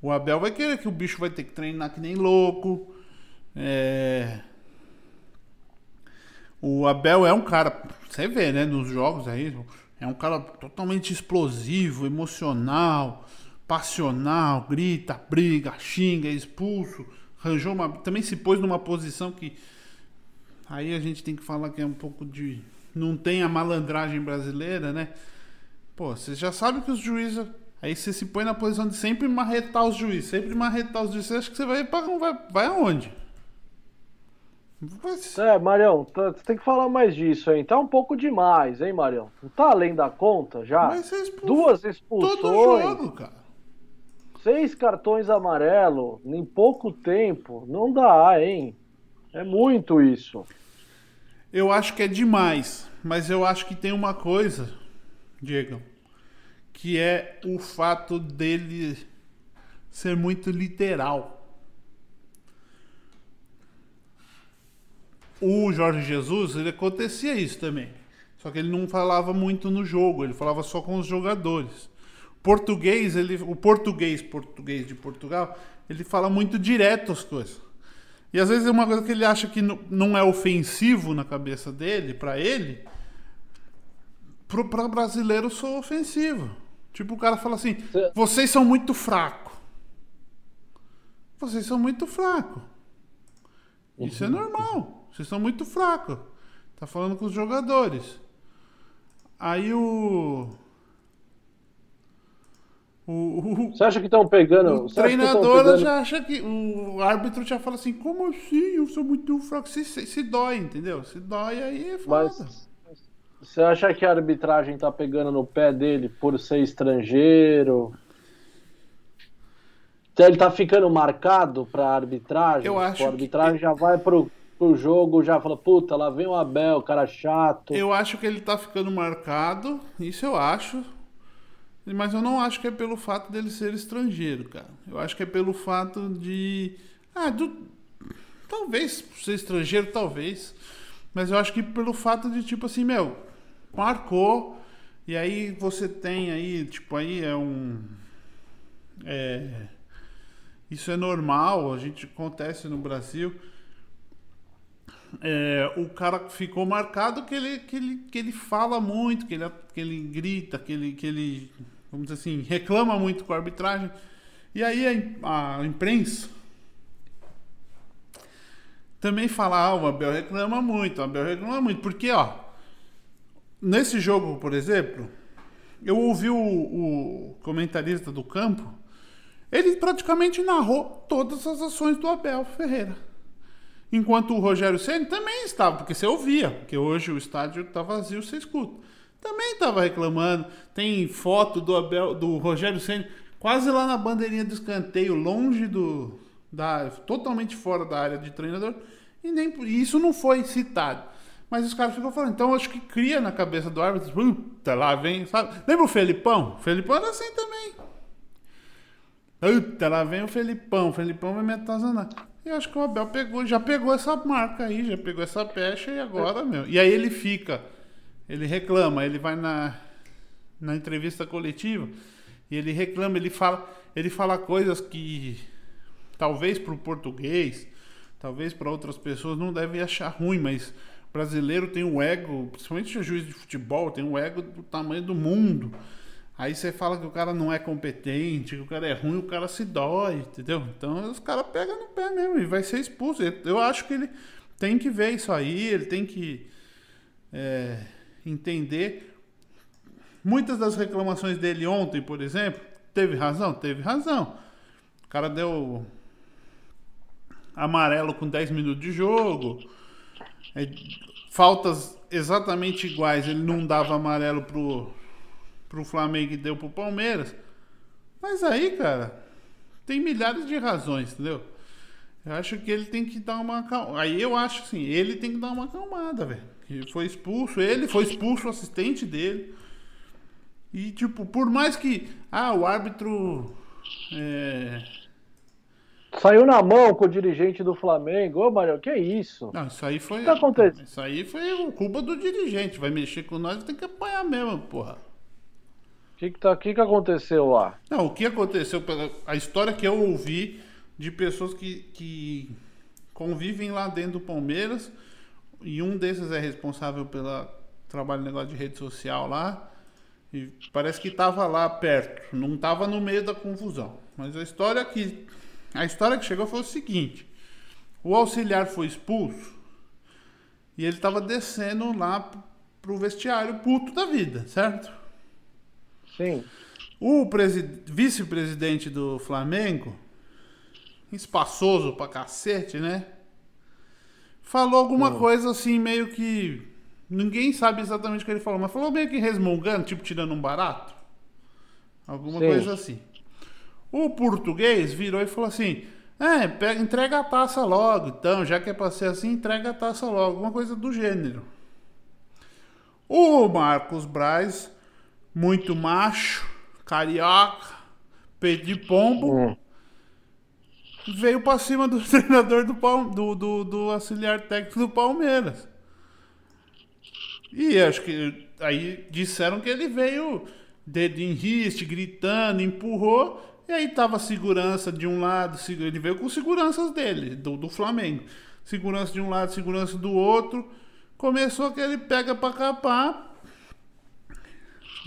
O Abel vai querer que o bicho vai ter que treinar que nem louco. É... O Abel é um cara, você vê, né, nos jogos aí, é um cara totalmente explosivo, emocional, passional, grita, briga, xinga, é expulso, arranjou uma, também se pôs numa posição que Aí a gente tem que falar que é um pouco de. Não tem a malandragem brasileira, né? Pô, você já sabe que os juízes. Aí você se põe na posição de sempre marretar os juízes, sempre marretar os juízes. Você acha que você vai para vai, vai aonde? Se- É, Marião, tá- você tem que falar mais disso, hein? Tá um pouco demais, hein, Marião? Não tá além da conta já? vai ser expulso Duas todo expulsões, jogo, cara. Seis cartões amarelos em pouco tempo. Não dá, hein? É muito isso. Eu acho que é demais, mas eu acho que tem uma coisa, Diego, que é o fato dele ser muito literal. O Jorge Jesus, ele acontecia isso também. Só que ele não falava muito no jogo, ele falava só com os jogadores. Português, ele, o português, português de Portugal, ele fala muito direto as coisas. E às vezes é uma coisa que ele acha que não é ofensivo na cabeça dele, pra ele, pro, pra brasileiro sou ofensivo. Tipo, o cara fala assim: Cê- vocês são muito fracos. Vocês são muito fracos. Isso é normal. Vocês são muito fracos. Tá falando com os jogadores. Aí o. O, Você acha que estão pegando. o que treinador pegando- já acha que. O árbitro já fala assim: como assim? Eu sou muito fraco. Se, se, se dói, entendeu? Se dói, aí é foda. Mas você acha que a arbitragem tá pegando no pé dele por ser estrangeiro? Então ele tá ficando marcado pra arbitragem? Eu acho a arbitragem já vai pro, pro jogo, já fala, puta, lá vem o Abel, cara chato. Eu acho que ele tá ficando marcado, isso eu acho. Mas eu não acho que é pelo fato dele ser estrangeiro, cara. Eu acho que é pelo fato de. Ah, do. Talvez ser estrangeiro, talvez. Mas eu acho que pelo fato de, tipo assim, meu, marcou. E aí você tem aí, tipo, aí é um. É. Isso é normal, a gente acontece no Brasil. É, o cara ficou marcado que ele, que ele, que ele fala muito, que ele, que ele grita, que ele, que ele, vamos dizer assim, reclama muito com a arbitragem. E aí a, a imprensa também fala, ah, o Abel reclama muito, o Abel reclama muito. Porque, ó, nesse jogo, por exemplo, eu ouvi o, o comentarista do campo, ele praticamente narrou todas as ações do Abel Ferreira. Enquanto o Rogério Ceni também estava, porque você ouvia, porque hoje o estádio está vazio, você escuta. também tava reclamando. Tem foto do Abel, do Rogério Senna quase lá na bandeirinha do escanteio, longe do da totalmente fora da área de treinador, e nem isso não foi citado. Mas os caras ficam falando, então acho que cria na cabeça do árbitro, puta, lá vem, sabe? Lembra o Felipão? O Felipão era assim também. Puta, lá vem o Felipão, o Felipão vai me atazanar. E acho que o Abel pegou, já pegou essa marca aí, já pegou essa pecha e agora, meu. E aí ele fica, ele reclama, ele vai na, na entrevista coletiva e ele reclama, ele fala, ele fala coisas que talvez para o português, talvez para outras pessoas não devem achar ruim, mas brasileiro tem um ego, principalmente o juiz de futebol, tem um ego do tamanho do mundo. Aí você fala que o cara não é competente, que o cara é ruim, o cara se dói, entendeu? Então os caras pegam no pé mesmo e vai ser expulso. Eu acho que ele tem que ver isso aí, ele tem que é, entender. Muitas das reclamações dele ontem, por exemplo, teve razão? Teve razão. O cara deu amarelo com 10 minutos de jogo. É, faltas exatamente iguais, ele não dava amarelo pro pro Flamengo e deu pro Palmeiras. Mas aí, cara, tem milhares de razões, entendeu? Eu acho que ele tem que dar uma Aí eu acho assim, ele tem que dar uma acalmada, velho. Ele foi expulso, ele foi expulso, o assistente dele. E, tipo, por mais que. Ah, o árbitro. É... Saiu na mão com o dirigente do Flamengo. Ô, Mário, que é isso? Não, isso aí foi. O que aconteceu? Isso aí foi culpa do dirigente. Vai mexer com nós, tem que apanhar mesmo, porra que, que, tá, que, que aconteceu lá? Não, o que aconteceu, a história que eu ouvi de pessoas que, que convivem lá dentro do Palmeiras, e um desses é responsável pelo trabalho negócio de rede social lá, e parece que estava lá perto, não estava no meio da confusão. Mas a história que a história que chegou foi o seguinte: o auxiliar foi expulso e ele estava descendo lá pro vestiário puto da vida, certo? Sim. O vice-presidente do Flamengo, espaçoso pra cacete, né? Falou alguma hum. coisa assim, meio que. Ninguém sabe exatamente o que ele falou, mas falou meio que resmungando, tipo tirando um barato. Alguma Sim. coisa assim. O português virou e falou assim: É, pega, entrega a taça logo. Então, já que é pra ser assim, entrega a taça logo. Alguma coisa do gênero. O Marcos Braz muito macho, carioca, peito de pombo. Hum. Veio pra cima do treinador do, do, do, do auxiliar técnico do Palmeiras. E acho que aí disseram que ele veio dedo em riste, gritando, empurrou. E aí tava segurança de um lado, ele veio com seguranças dele, do, do Flamengo. Segurança de um lado, segurança do outro. Começou aquele pega pra capar.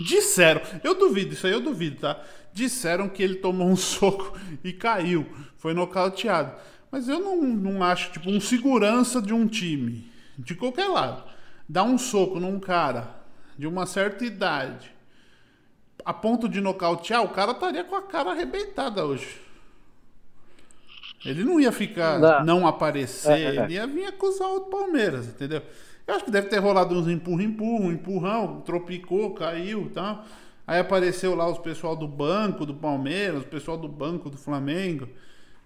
Disseram, eu duvido, isso aí eu duvido, tá? Disseram que ele tomou um soco e caiu, foi nocauteado. Mas eu não, não acho, tipo, um segurança de um time, de qualquer lado, dar um soco num cara de uma certa idade, a ponto de nocautear, o cara estaria com a cara arrebentada hoje. Ele não ia ficar, não, não aparecer, é, é. ele ia vir acusar o Palmeiras, entendeu? Eu acho que deve ter rolado uns empurra, empurra, um empurrão, tropicou, caiu e tá? tal. Aí apareceu lá os pessoal do banco do Palmeiras, o pessoal do banco do Flamengo.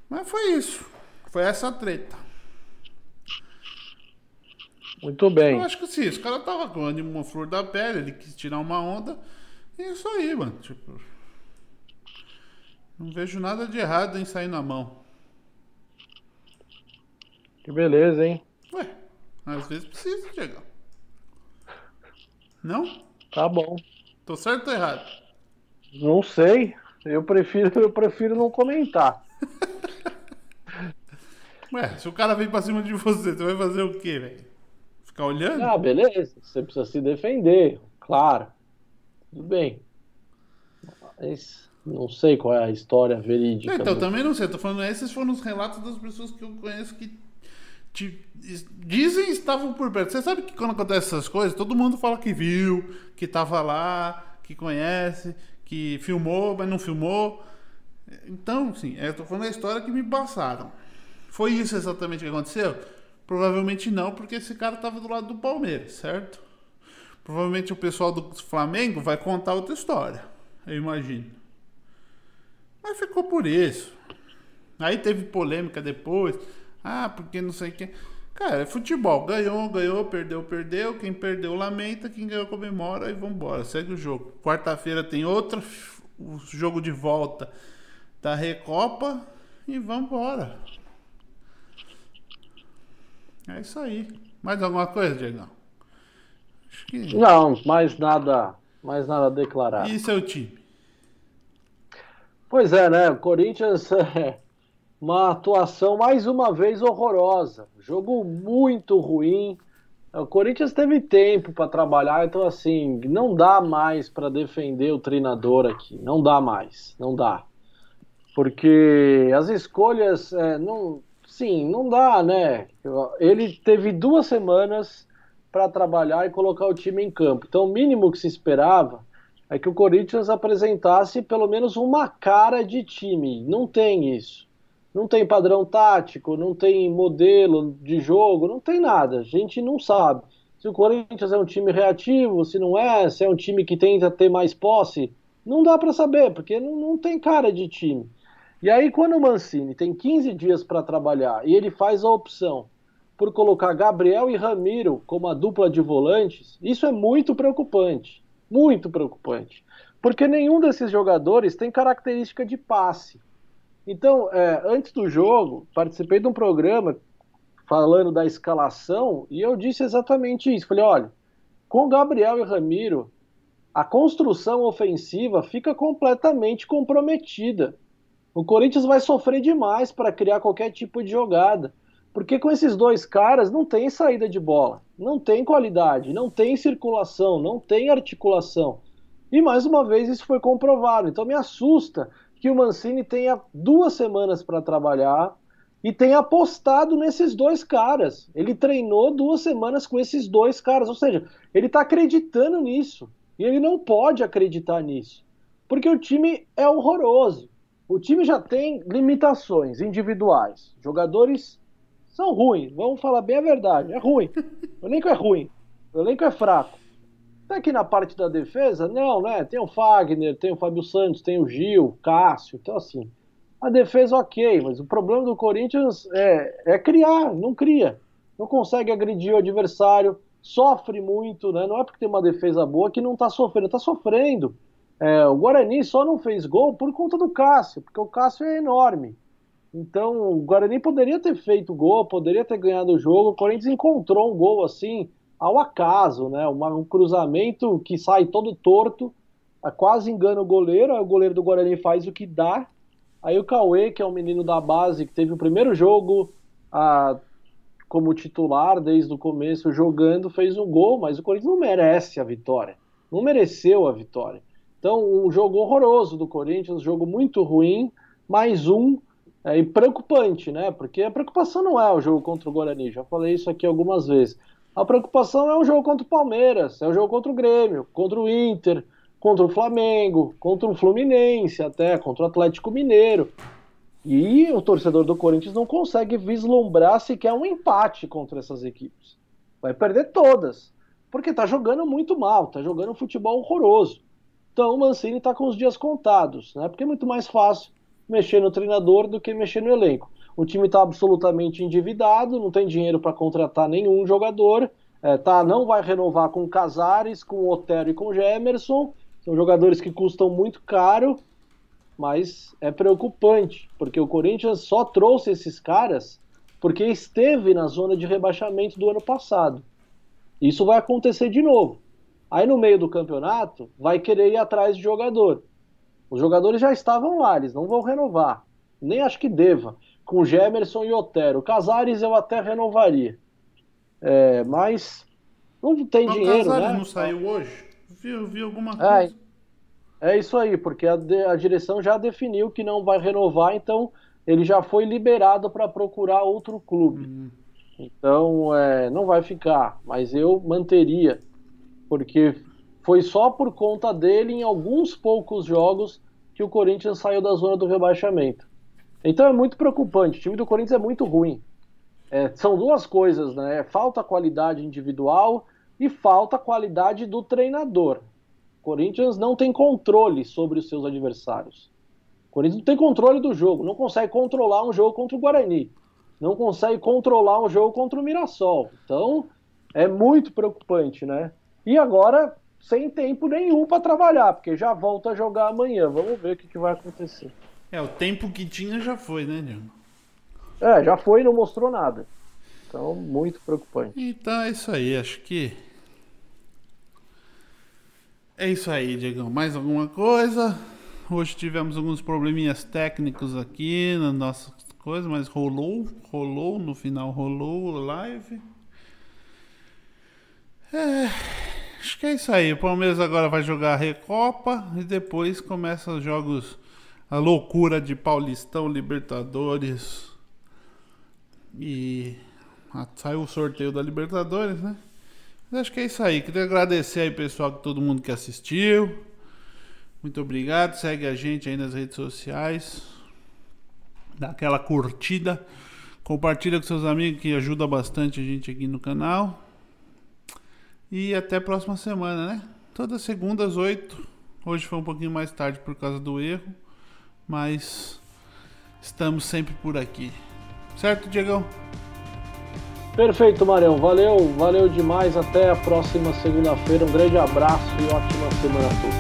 Mas foi isso. Foi essa treta. Muito bem. Eu acho que sim, esse cara tava com uma flor da pele, ele quis tirar uma onda. E isso aí, mano. Tipo. Não vejo nada de errado em sair na mão. Que beleza, hein? Às vezes precisa, Diego. Não? Tá bom. Tô certo ou errado? Não sei. Eu prefiro, eu prefiro não comentar. Ué, se o cara vem pra cima de você, você vai fazer o quê, velho? Ficar olhando? Ah, beleza. Você precisa se defender, claro. Tudo bem. Mas não sei qual é a história verídica. Então, do... também não sei. Tô falando, esses foram os relatos das pessoas que eu conheço que te, dizem estavam por perto. Você sabe que quando acontece essas coisas, todo mundo fala que viu, que estava lá, que conhece, que filmou, mas não filmou. Então, sim, eu tô falando a história que me passaram. Foi isso exatamente que aconteceu? Provavelmente não, porque esse cara estava do lado do Palmeiras, certo? Provavelmente o pessoal do Flamengo vai contar outra história, eu imagino. Mas ficou por isso. Aí teve polêmica depois. Ah, porque não sei o que. Cara, é futebol. Ganhou, ganhou, perdeu, perdeu. Quem perdeu, lamenta. Quem ganhou, comemora. E vambora. Segue o jogo. Quarta-feira tem outro o jogo de volta da Recopa. E vambora. É isso aí. Mais alguma coisa, Diego? Que... Não, mais nada, mais nada a declarar. E seu time? Pois é, né? O Corinthians é uma atuação mais uma vez horrorosa. Jogo muito ruim. O Corinthians teve tempo para trabalhar, então assim, não dá mais para defender o treinador aqui. Não dá mais, não dá. Porque as escolhas, é, não, sim, não dá, né? Ele teve duas semanas para trabalhar e colocar o time em campo. Então, o mínimo que se esperava é que o Corinthians apresentasse pelo menos uma cara de time. Não tem isso. Não tem padrão tático, não tem modelo de jogo, não tem nada. A gente não sabe. Se o Corinthians é um time reativo, se não é, se é um time que tenta ter mais posse, não dá para saber, porque não, não tem cara de time. E aí, quando o Mancini tem 15 dias para trabalhar e ele faz a opção por colocar Gabriel e Ramiro como a dupla de volantes, isso é muito preocupante. Muito preocupante. Porque nenhum desses jogadores tem característica de passe. Então, é, antes do jogo, participei de um programa falando da escalação e eu disse exatamente isso. Falei: olha, com Gabriel e Ramiro, a construção ofensiva fica completamente comprometida. O Corinthians vai sofrer demais para criar qualquer tipo de jogada. Porque com esses dois caras não tem saída de bola, não tem qualidade, não tem circulação, não tem articulação. E mais uma vez isso foi comprovado. Então me assusta que o Mancini tenha duas semanas para trabalhar e tenha apostado nesses dois caras. Ele treinou duas semanas com esses dois caras, ou seja, ele está acreditando nisso. E ele não pode acreditar nisso, porque o time é horroroso. O time já tem limitações individuais. Jogadores são ruins, vamos falar bem a verdade, é ruim. O elenco é ruim, o elenco é fraco. Até aqui na parte da defesa, não, né? Tem o Fagner, tem o Fábio Santos, tem o Gil, Cássio, então assim. A defesa ok, mas o problema do Corinthians é, é criar, não cria. Não consegue agredir o adversário, sofre muito, né? Não é porque tem uma defesa boa que não tá sofrendo, tá sofrendo. É, o Guarani só não fez gol por conta do Cássio, porque o Cássio é enorme. Então, o Guarani poderia ter feito gol, poderia ter ganhado o jogo. O Corinthians encontrou um gol assim, ao acaso, né? um cruzamento que sai todo torto, quase engana o goleiro. Aí o goleiro do Guarani faz o que dá. Aí o Cauê, que é um menino da base, que teve o primeiro jogo a, como titular desde o começo jogando, fez um gol, mas o Corinthians não merece a vitória. Não mereceu a vitória. Então, um jogo horroroso do Corinthians, um jogo muito ruim, mais um, é, e preocupante, né? Porque a preocupação não é o jogo contra o Guarani, já falei isso aqui algumas vezes. A preocupação é o jogo contra o Palmeiras, é o jogo contra o Grêmio, contra o Inter, contra o Flamengo, contra o Fluminense, até contra o Atlético Mineiro. E o torcedor do Corinthians não consegue vislumbrar sequer um empate contra essas equipes. Vai perder todas, porque tá jogando muito mal, tá jogando um futebol horroroso. Então o Mancini está com os dias contados, né? Porque é muito mais fácil mexer no treinador do que mexer no elenco. O time está absolutamente endividado, não tem dinheiro para contratar nenhum jogador, é, tá, não vai renovar com Casares, com Otero e com Gemerson. São jogadores que custam muito caro, mas é preocupante, porque o Corinthians só trouxe esses caras porque esteve na zona de rebaixamento do ano passado. Isso vai acontecer de novo. Aí no meio do campeonato, vai querer ir atrás de jogador. Os jogadores já estavam lá, eles não vão renovar. Nem acho que deva. Com Gemerson e Otero. Casares eu até renovaria. É, mas não tem mas dinheiro, Casares né? não saiu hoje? Vi, vi alguma coisa. É, é isso aí, porque a, a direção já definiu que não vai renovar, então ele já foi liberado para procurar outro clube. Uhum. Então, é, não vai ficar, mas eu manteria porque foi só por conta dele em alguns poucos jogos que o Corinthians saiu da zona do rebaixamento. Então é muito preocupante. O time do Corinthians é muito ruim. É, são duas coisas, né? Falta qualidade individual e falta qualidade do treinador. O Corinthians não tem controle sobre os seus adversários. O Corinthians não tem controle do jogo, não consegue controlar um jogo contra o Guarani, não consegue controlar um jogo contra o Mirassol. Então, é muito preocupante, né? E agora, sem tempo nenhum para trabalhar, porque já volta a jogar amanhã. Vamos ver o que, que vai acontecer. É, o tempo que tinha já foi, né, Diego? É, já foi e não mostrou nada. Então, muito preocupante. Então é isso aí, acho que. É isso aí, Diegão. Mais alguma coisa? Hoje tivemos alguns probleminhas técnicos aqui na nossa coisa, mas rolou, rolou, no final rolou a live. É, acho que é isso aí. O Palmeiras agora vai jogar a Recopa e depois começa os jogos, a loucura de Paulistão, Libertadores e saiu o sorteio da Libertadores, né? Mas acho que é isso aí. Queria agradecer aí, pessoal, todo mundo que assistiu. Muito obrigado. Segue a gente aí nas redes sociais. Dá aquela curtida. Compartilha com seus amigos que ajuda bastante a gente aqui no canal. E até a próxima semana, né? Toda segunda às 8. Hoje foi um pouquinho mais tarde por causa do erro. Mas estamos sempre por aqui. Certo, Diegão? Perfeito, Marião. Valeu, valeu demais. Até a próxima segunda-feira. Um grande abraço e ótima semana a todos.